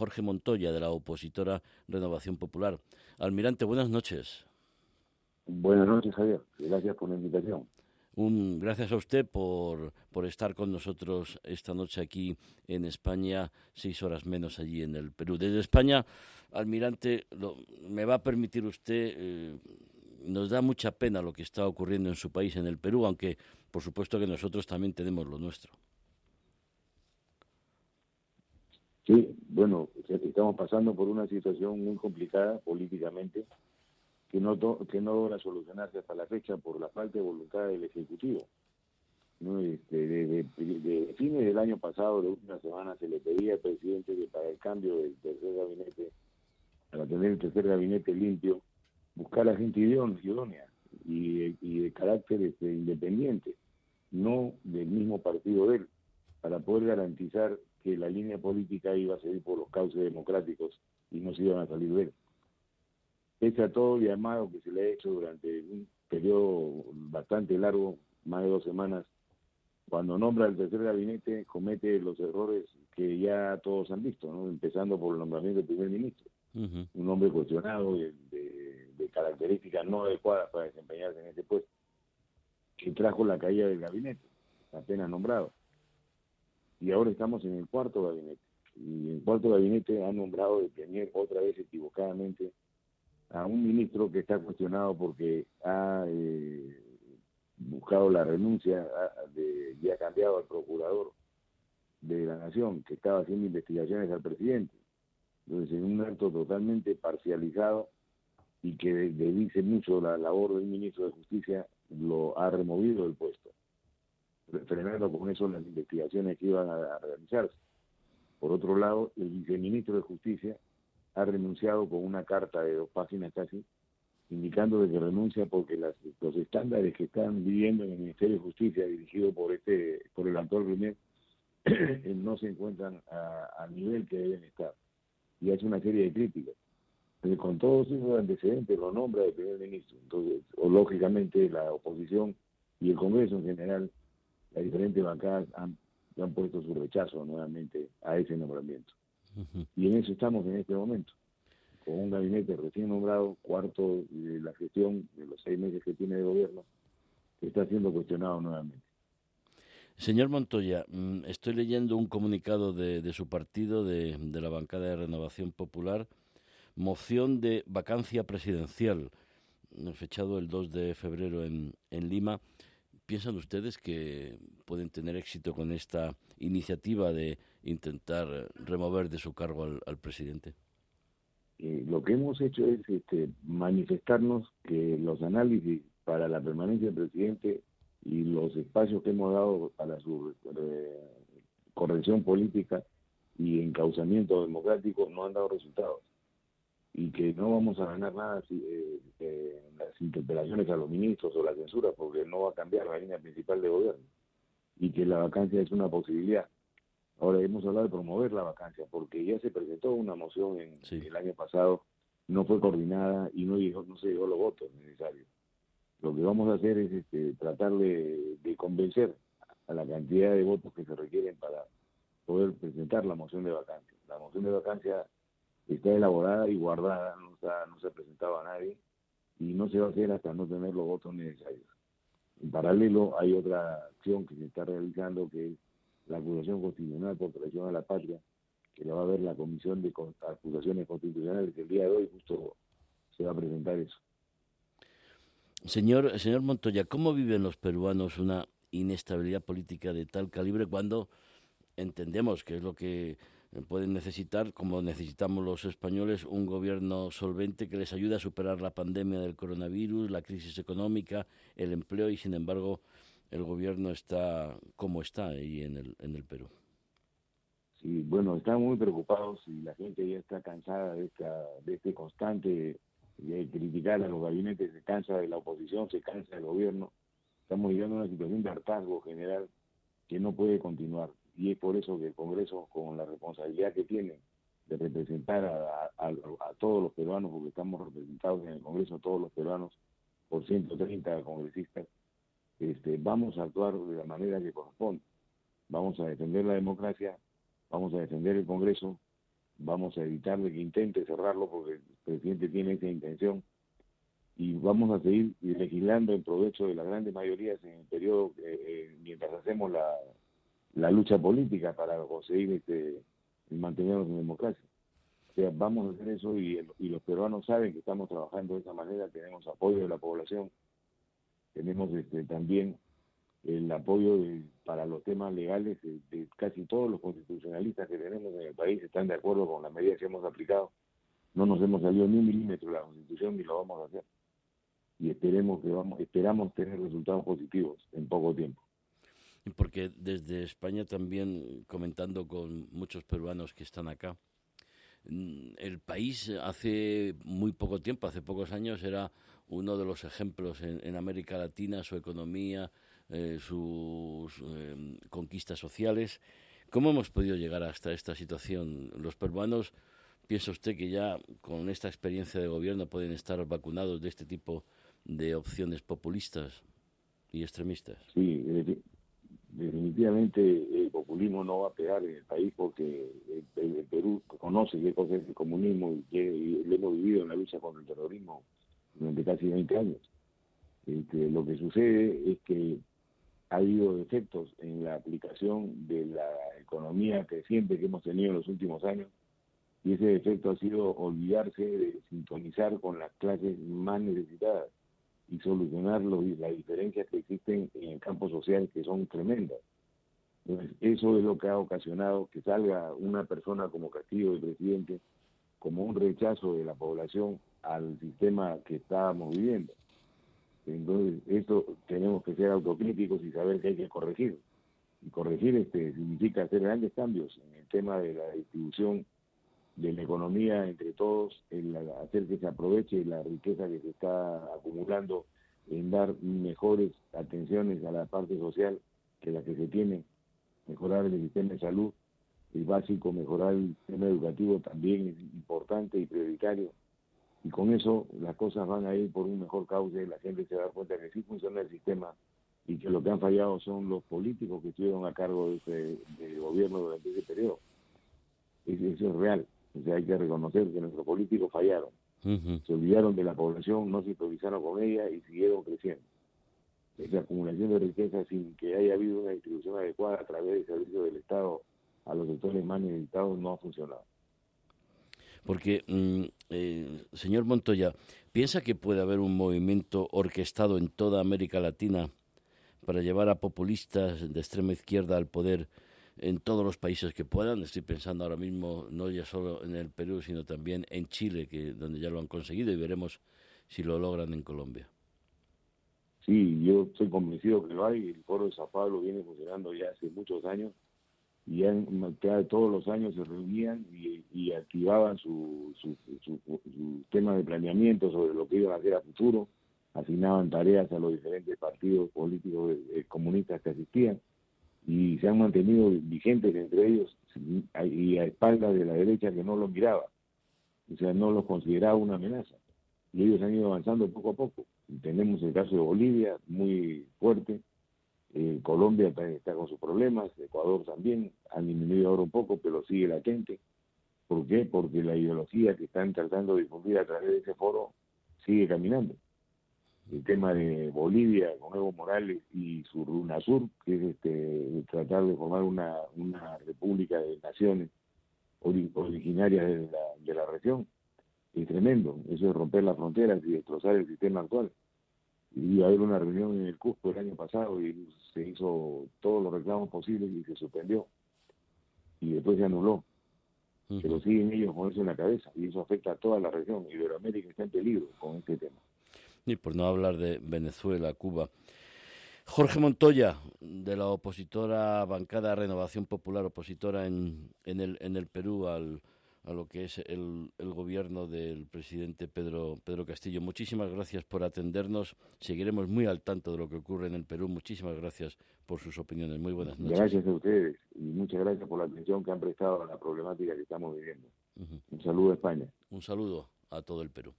Jorge Montoya, de la opositora Renovación Popular. Almirante, buenas noches. Buenas noches, Javier. Gracias por la invitación. Un, gracias a usted por, por estar con nosotros esta noche aquí en España, seis horas menos allí en el Perú. Desde España, almirante, me va a permitir usted, eh, nos da mucha pena lo que está ocurriendo en su país, en el Perú, aunque por supuesto que nosotros también tenemos lo nuestro. Sí, bueno, estamos pasando por una situación muy complicada políticamente que no, que no logra solucionarse hasta la fecha por la falta de voluntad del Ejecutivo. ¿no? Este, desde, fines del año pasado, de últimas semanas, se le pedía al presidente que para el cambio del tercer gabinete, para tener el tercer gabinete limpio, buscar gente idónea y, y de carácter este, independiente, no del mismo partido de él, para poder garantizar que la línea política iba a seguir por los cauces democráticos y no se iban a salir de él pese a todo el llamado que se le ha hecho durante un periodo bastante largo, más de dos semanas, cuando nombra el tercer gabinete comete los errores que ya todos han visto, ¿no? empezando por el nombramiento del primer ministro, un hombre cuestionado de, de, características no adecuadas para desempeñarse en ese puesto, que trajo la caída del gabinete, apenas nombrado. Y ahora estamos en el cuarto gabinete. Y el cuarto gabinete ha nombrado de premier otra vez equivocadamente a un ministro que está cuestionado porque ha eh, buscado la renuncia y ha cambiado al procurador de la nación que estaba haciendo investigaciones al presidente. Entonces, en un acto totalmente parcializado y que dice mucho la labor del ministro de Justicia, lo ha removido del puesto, frenando con eso las investigaciones que iban a realizarse. Por otro lado, el viceministro de Justicia ha renunciado con una carta de dos páginas casi, indicando de que renuncia porque las, los estándares que están viviendo en el Ministerio de Justicia, dirigido por este por el actual primer, no se encuentran al nivel que deben estar. Y hace una serie de críticas. Con todos esos antecedentes lo nombra el primer ministro. Entonces, lógicamente la oposición y el Congreso en general, las diferentes bancadas han, han puesto su rechazo nuevamente a ese nombramiento. Y en eso estamos en este momento, con un gabinete recién nombrado, cuarto de la gestión de los seis meses que tiene de gobierno, que está siendo cuestionado nuevamente. Señor Montoya, mm, estoy leyendo un comunicado de, su partido, de, la bancada de Renovación Popular, moción de vacancia presidencial, fechado el 2 de febrero en, en Lima. ¿Piensan ustedes que pueden tener éxito con esta iniciativa de intentar remover de su cargo al, presidente? Eh, lo que hemos hecho es este, manifestarnos que los análisis para la permanencia del presidente y los espacios que hemos dado para su eh, corrección política y encauzamiento democrático no han dado resultados y que no vamos a ganar nada si, eh, eh, las interpelaciones a los ministros o la censura porque no va a cambiar la línea principal de gobierno y que la vacancia es una posibilidad. Ahora hemos hablado de promover la vacancia porque ya se presentó una moción en el año pasado, no fue coordinada y no, no se llegó los votos necesarios. Lo que vamos a hacer es este, tratar de, de convencer a la cantidad de votos que se requieren para poder presentar la moción de vacancia. La moción de vacancia está elaborada y guardada, no, no se ha presentado a nadie y no se va a hacer hasta no tener los votos necesarios. En paralelo hay otra acción que se está realizando que es la acusación constitucional por traición a la patria, que la va a ver la Comisión de Acusaciones Constitucionales, que el día de hoy justo se va a presentar eso. Señor, señor Montoya, ¿cómo viven los peruanos una inestabilidad política de tal calibre cuando entendemos que es lo que pueden necesitar, como necesitamos los españoles, un gobierno solvente que les ayude a superar la pandemia del coronavirus, la crisis económica, el empleo y, sin embargo, el gobierno está como está ahí en el, en el Perú. Sí, bueno, están muy preocupados y la gente ya está cansada de, esta, de este constante de criticar a los gabinetes, se cansa de la oposición, se cansa del gobierno. Estamos viviendo una situación de hartazgo general que no puede continuar y es por eso que el Congreso, con la responsabilidad que tiene de representar a, todos los peruanos, porque estamos representados en el Congreso todos los peruanos por 130 congresistas, este, vamos a actuar de la manera que corresponde. Vamos a defender la democracia, vamos a defender el Congreso vamos a evitarle que intente cerrarlo porque el presidente tiene esa intención y vamos a seguir legislando en provecho de las grandes mayorías en el periodo eh, eh, mientras hacemos la, la lucha política para conseguir este mantenernos en democracia. O sea, vamos a hacer eso y, los peruanos saben que estamos trabajando de esa manera, tenemos apoyo de la población, tenemos este, también el apoyo para los temas legales de, casi todos los constitucionalistas que tenemos en el país, están de acuerdo con las medidas que hemos aplicado. No nos hemos salido ni un milímetro de la constitución ni lo vamos a hacer. Y esperemos que vamos, esperamos tener resultados positivos en poco tiempo. Porque desde España también, comentando con muchos peruanos que están acá, mm, el país hace muy poco tiempo, hace pocos años, era uno de los ejemplos en América Latina, su economía, eh, sus em, conquistas sociales. ¿Cómo hemos podido llegar hasta esta situación? Los peruanos, ¿piensa usted que ya con esta experiencia de gobierno pueden estar vacunados de este tipo de opciones populistas y extremistas? Sí, definitivamente el populismo no va a pegar en el país porque el, Perú conoce qué cosa es el comunismo y, que, lo hemos vivido en la lucha contra el terrorismo durante casi 20 años. Este, lo que sucede es que ha habido efectos en la aplicación de la economía creciente que hemos tenido en los últimos años y ese efecto ha sido olvidarse de sintonizar con las clases más necesitadas y solucionar las diferencias que existen en el campo social que son tremendas. Eso es lo que ha ocasionado que salga una persona como Castillo, el presidente, como un rechazo de la población al sistema que estábamos viviendo. Entonces, esto tenemos que ser autocríticos y saber que hay que corregir. Y corregir este significa hacer grandes cambios en el tema de la distribución de la economía entre todos, el hacer que se aproveche la riqueza que se está acumulando, en dar mejores atenciones a la parte social que la que se tiene, mejorar el sistema de salud, es básico, mejorar el sistema educativo también es importante y prioritario y con eso las cosas van a ir por un mejor cauce, la gente se da cuenta que sí funciona el sistema y que lo que han fallado son los políticos que estuvieron a cargo de ese gobierno durante ese periodo. Eso, es real, o sea, hay que reconocer que nuestros políticos fallaron, se olvidaron de la población, no se improvisaron con ella y siguieron creciendo. Esa acumulación de riqueza sin que haya habido una distribución adecuada a través del servicio del Estado a los sectores más necesitados no ha funcionado. Porque, mm, eh, señor Montoya, ¿piensa que puede haber un movimiento orquestado en toda América Latina para llevar a populistas de extrema izquierda al poder en todos los países que puedan? Estoy pensando ahora mismo no ya solo en el Perú, sino también en Chile, que donde ya lo han conseguido y veremos si lo logran en Colombia. Sí, yo estoy convencido que lo hay. El Foro de Sao Paulo viene funcionando ya hace muchos años y todos los años se reunían y, activaban su, su, tema de planeamiento sobre lo que iban a hacer a futuro, asignaban tareas a los diferentes partidos políticos eh, comunistas que asistían y se han mantenido vigentes entre ellos y a espaldas de la derecha que no los miraba, o sea, no los consideraba una amenaza. Y ellos han ido avanzando poco a poco. tenemos el caso de Bolivia, muy fuerte, eh, Colombia está, con sus problemas, Ecuador también, han disminuido ahora un poco, pero sigue latente. ¿Por qué? Porque la ideología que están tratando de difundir a través de ese foro sigue caminando. El tema de Bolivia con Evo Morales y su UNASUR, que es este, tratar de formar una, una república de naciones originarias de la, de la región, es tremendo. Eso es romper las fronteras y destrozar el sistema actual a haber una reunión en el Cusco el año pasado y se hizo todos los reclamos posibles y se suspendió. Y después se anuló. Pero siguen ellos con eso en la cabeza y eso afecta a toda la región. Iberoamérica está en peligro con este tema. Y por no hablar de Venezuela, Cuba. Jorge Montoya, de la opositora bancada Renovación Popular, opositora en, en, el, en el Perú al, a lo que es el, el, gobierno del presidente Pedro, Pedro Castillo. Muchísimas gracias por atendernos. Seguiremos muy al tanto de lo que ocurre en el Perú. Muchísimas gracias por sus opiniones. Muy buenas noches. Gracias a ustedes y muchas gracias por la atención que han prestado a la problemática que estamos viviendo. Un saludo a España. Un saludo a todo el Perú.